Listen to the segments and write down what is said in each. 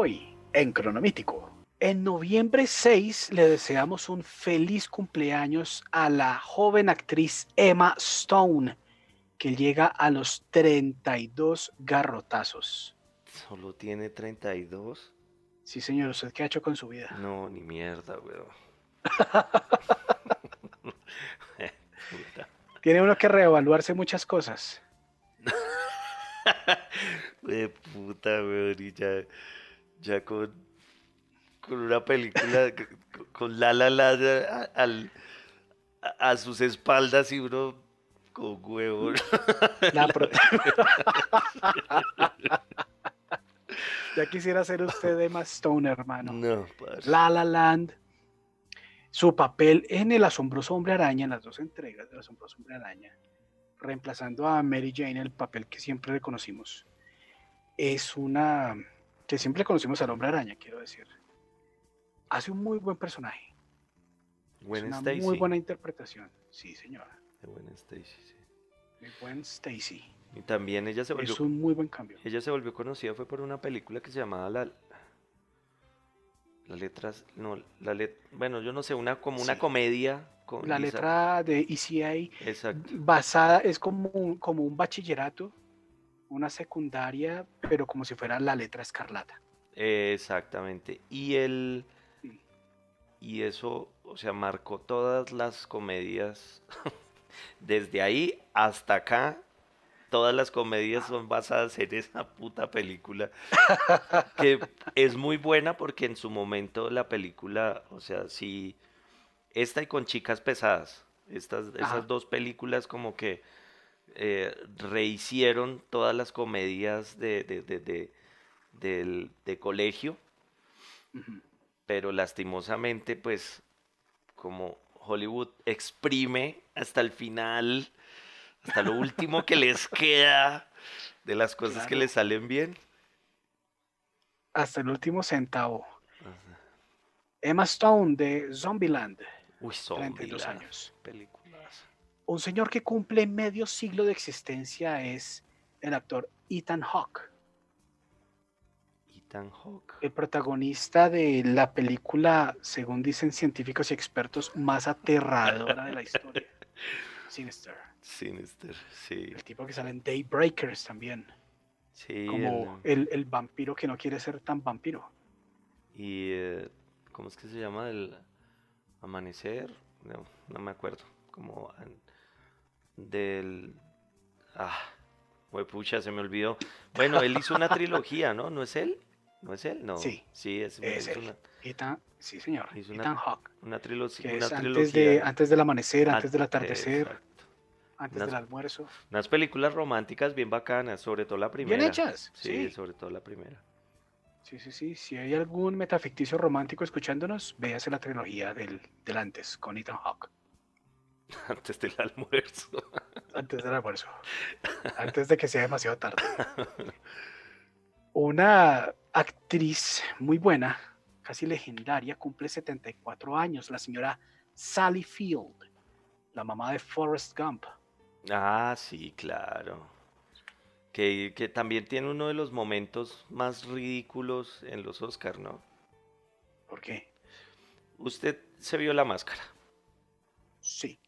Hoy, en Cronomítico. En noviembre 6 le deseamos un feliz cumpleaños a la joven actriz Emma Stone, que llega a los 32 garrotazos. ¿Solo tiene 32? Sí, señor, ¿usted qué ha hecho con su vida? No, ni mierda, weón. Tiene uno que reevaluarse muchas cosas. De puta, weón, y ya, ya con, con una película, con La La La a, al- a, a sus espaldas y uno con huevo. La pro- ya quisiera ser usted Emma Stone, hermano. No, parce. La La Land. Su papel en El Asombroso Hombre Araña, en las dos entregas del Asombroso Hombre Araña, reemplazando a Mary Jane, el papel que siempre le conocimos, es una. Que siempre conocimos al Hombre Araña, quiero decir. Hace un muy buen personaje. Gwen es una Stacy. muy buena interpretación. Sí, señora. De Gwen Stacy, sí. Muy buen Stacy. Y también ella se volvió Es un muy buen cambio. Ella se volvió conocida fue por una película que se llamaba La las letras no la let, bueno, yo no sé, una como una comedia con La Lisa- letra de ECA Exacto. basada es como un, como un bachillerato, una secundaria, pero como si fuera la letra escarlata. Exactamente. Y el Sí. y eso, o sea, marcó todas las comedias desde ahí hasta acá. Todas las comedias son basadas en esa puta película. que es muy buena porque en su momento la película, o sea, sí, esta y con chicas pesadas, estas, Ajá. esas dos películas como que eh, rehicieron todas las comedias de, de, de, de- colegio, pero lastimosamente, pues, como Hollywood exprime hasta el final, hasta lo último que les queda de las cosas que les salen bien. Hasta el último centavo. Emma Stone de Zombieland, Uy, 32 Zombieland, años. películas. Un señor que cumple medio siglo de existencia es el actor Ethan Hawke, Ethan Hawke. el protagonista de la película, según dicen científicos y expertos, más aterradora de la historia. Sinister. Sinister, sí. El tipo que sale en Daybreakers también. Sí, como el- el, el vampiro que no quiere ser tan vampiro. y eh, ¿cómo es que se llama? El amanecer, no, no me acuerdo. Como an- del ah, pucha, se me olvidó. Bueno, él hizo una trilogía, ¿no? ¿No es él? ¿No es él? No. Sí, Sí, es, es él. una, Ethan, sí, señor. Hizo una- Ethan Hawke, una trilo- que una es antes, trilogía. de, antes del amanecer, an- antes del atardecer, exacto. antes unas- del almuerzo. Unas películas románticas bien bacanas, sobre todo la primera. Bien hechas. Sí, Sí, sobre todo la primera. sí, sí, sí. Si hay algún metaficticio romántico escuchándonos, véase la trilogía del, del antes con Ethan Hawke. Antes del almuerzo. Antes del almuerzo. Antes de que sea demasiado tarde. Una actriz muy buena, casi legendaria, cumple 74 años, la señora Sally Field, la mamá de Forrest Gump. Ah, sí, claro. Que, que también tiene uno de los momentos más ridículos en los Oscar, ¿no? ¿Por qué? Usted se vio la máscara. Sí.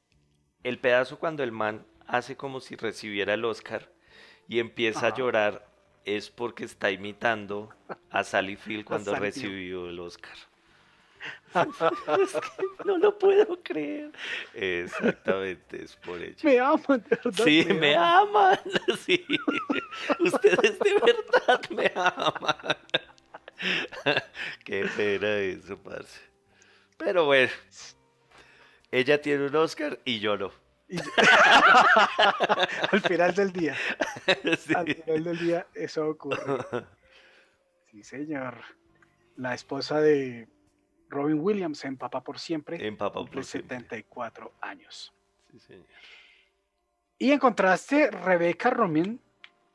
El pedazo cuando el man hace como si recibiera el Oscar y empieza a llorar es porque está imitando a Sally Field cuando Sally Field. recibió el Oscar. Es que no lo puedo creer. Exactamente, es por ello. Me aman, de verdad. Sí, me aman. aman. Sí. Ustedes de verdad me aman. Qué pena eso, parce. Pero bueno, ella tiene un Oscar y yo no. Y- al final del día. Sí. Al final del día eso ocurre. Sí, señor. La esposa de Robin Williams en Papá por Siempre cumple por Siempre. 74 años. Sí, señor. Y en contraste, Rebecca Romain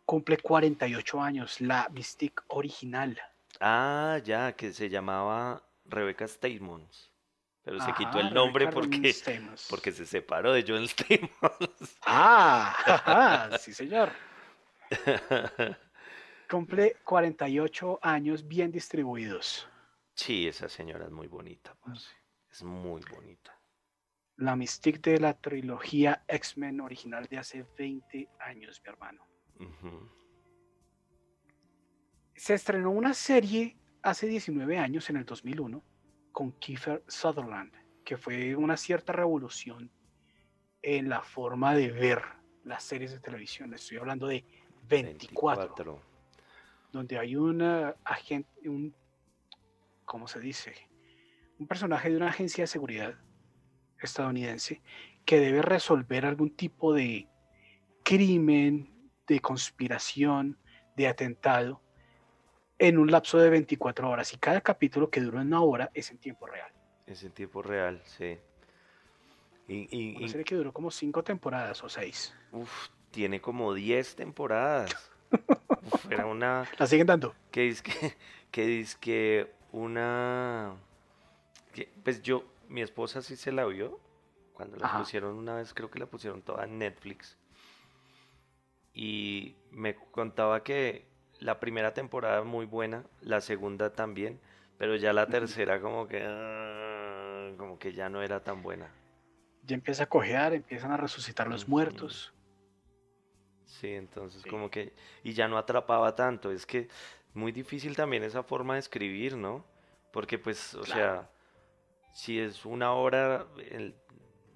cumple 48 años, la Mystique original. Ah, ya, que se llamaba Rebecca Stamos. Pero se quitó el nombre porque, Stamos. porque se separó de John Stamos. Ah, sí señor. Cumple 48 años bien distribuidos. Sí, esa señora es muy bonita, parce. Es muy bonita. La Mystique de la trilogía X-Men original de hace 20 años, mi hermano. Se estrenó una serie hace 19 años, en el 2001, con Kiefer Sutherland, que fue una cierta revolución en la forma de ver las series de televisión. Estoy hablando de 24, 24. donde hay una agente, un, ¿cómo se dice? Un personaje de una agencia de seguridad estadounidense que debe resolver algún tipo de crimen, de conspiración, de atentado en un lapso de 24 horas. Y cada capítulo que dura una hora es en tiempo real. Es en tiempo real, sí. Y, y- Una y- serie que duró como cinco temporadas o seis. uf, tiene como 10 temporadas. Uf, era una. La siguen dando. que dice que, que dice que una que- pues yo mi esposa sí se la vio cuando la Ajá. pusieron una vez creo que la pusieron toda en Netflix y me contaba que la primera temporada muy buena la segunda también pero ya la tercera como que ah, como que ya no era tan buena Ya empieza a cojear, empiezan a resucitar los muertos. Sí, entonces Sí. como que, y ya no atrapaba tanto, es que muy difícil también esa forma de escribir, ¿no? Porque pues, o Claro. sea, si es una el-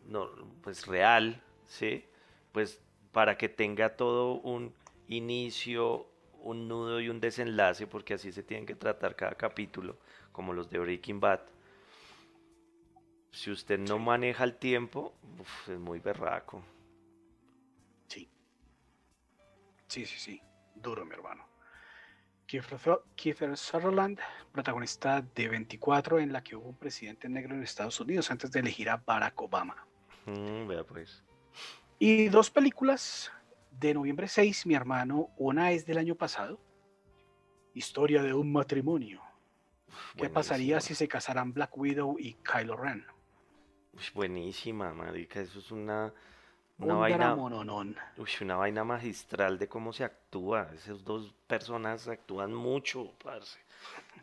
no, pues real, ¿sí? Pues para que tenga todo un inicio, un nudo y un desenlace, porque así se tienen que tratar cada capítulo, como los de Breaking Bad. Si usted no Sí. maneja el tiempo, uf, es muy berraco. Sí. Sí, sí, sí. Duro, mi hermano. Kiefer Sutherland, protagonista de 24, en la que hubo un presidente negro en Estados Unidos antes de elegir a Barack Obama. Mm, vea pues. Y dos películas de noviembre 6, mi hermano. Una es del año pasado. Historia de un matrimonio. ¿Qué pasaría si se casaran Black Widow y Kylo Ren? Uy, buenísima, marica. Eso es una, una Un vaina, uy, una vaina magistral de cómo se actúa. Esas dos personas actúan mucho, parce.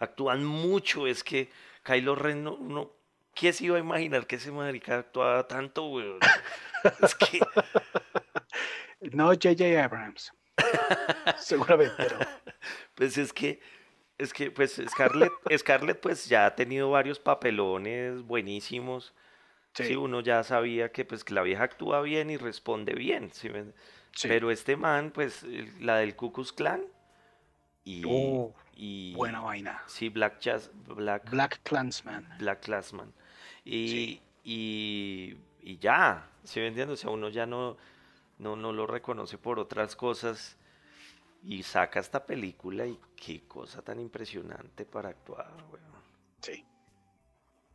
Actúan mucho. Es que Kylo Ren, no, no- ¿quién se iba a imaginar que ese marica actuaba tanto, weón? Es que, No J.J. Abrams. Seguramente no. pues es que, es que, pues Scarlett, Scarlett, pues ya ha tenido varios papelones buenísimos. Sí, Sí, uno ya sabía que pues que la vieja actúa bien y responde bien, ¿sí sí. Pero este man, pues, la del Ku Klux Klan y, Oh, y buena vaina. sí, Black Jazz, Black, Black Clansman. Black Klansman. Y, Sí. y, y ya, ¿sí me entiendes? O sea, uno ya no, no, no lo reconoce por otras cosas y saca esta película y qué cosa tan impresionante para actuar, weón. Sí.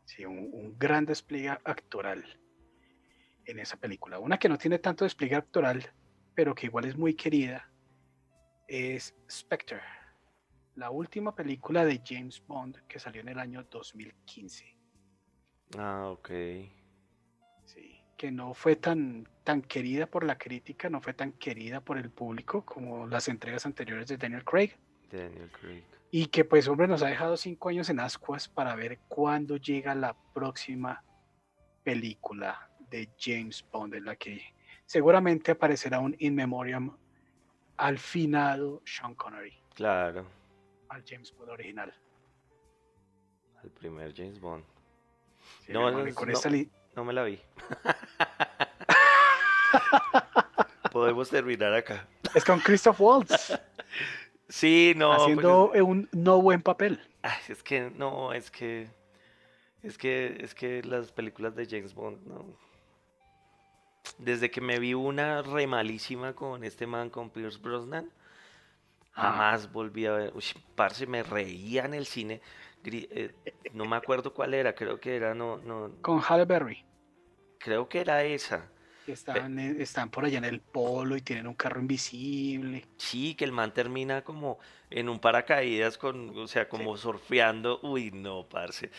Sí, un, un gran despliegue actoral en esa película. Una que no tiene tanto despliegue actoral, pero que igual es muy querida, es Spectre, la última película de James Bond que salió en el año 2015. Ah, ok. Que no fue tan, tan querida por la crítica, no fue tan querida por el público como las entregas anteriores de Daniel Craig. Daniel Craig. Y que pues hombre nos ha dejado cinco años en ascuas para ver cuándo llega la próxima película de James Bond en la que seguramente aparecerá un in memoriam al finado Sean Connery, Claro, al James Bond original. el primer James Bond. Sí, No, hermano, con no. esta No me la vi. Podemos terminar acá. es con Christoph Waltz Sí, no. pues haciendo un no buen papel. es, ay, es que no, es que es que es que las películas de James Bond, no. Desde que me vi una re malísima con este man con Pierce Brosnan, jamás volví a ver. Uy, parce, me reía en el cine. Eh, no me acuerdo cuál era, creo que era no no Con Halle Berry. creo que era esa. Están, están por allá en el polo y tienen un carro invisible. Sí, que el man termina como en un paracaídas con, o sea, como surfeando. Uy, no, parce.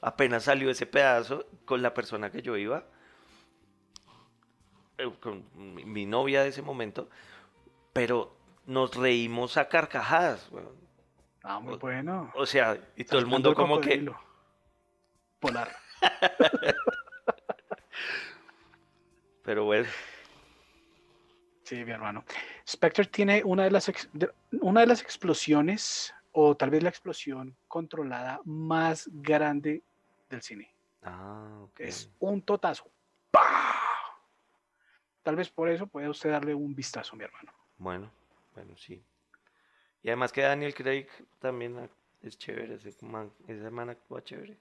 Apenas salió ese pedazo con la persona que yo iba, eh, con mi, mi novia de ese momento, pero nos reímos a carcajadas, weón. Ah, muy bueno. O sea, y todo el mundo como que... Polar. Pero bueno. Sí, mi hermano. Spectre tiene una de las una de las explosiones o tal vez la explosión controlada más grande del cine. Ah, ok. Es un totazo. Tal vez por eso pueda usted darle un vistazo, mi hermano. Bueno, bueno, sí. Y además que Daniel Craig también es chévere, ese man, ese man actúa chévere.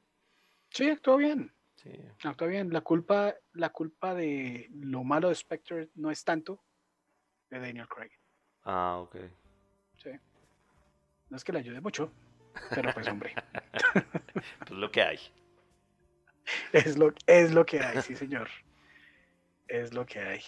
Sí, actúa bien. Sí. Actúa bien. La culpa, la culpa de lo malo de Spectre no es tanto de Daniel Craig. Ah, ok. Sí. No es que le ayude mucho, pero pues hombre. pues lo que hay. Es lo, es lo que hay, sí señor. Es lo que hay.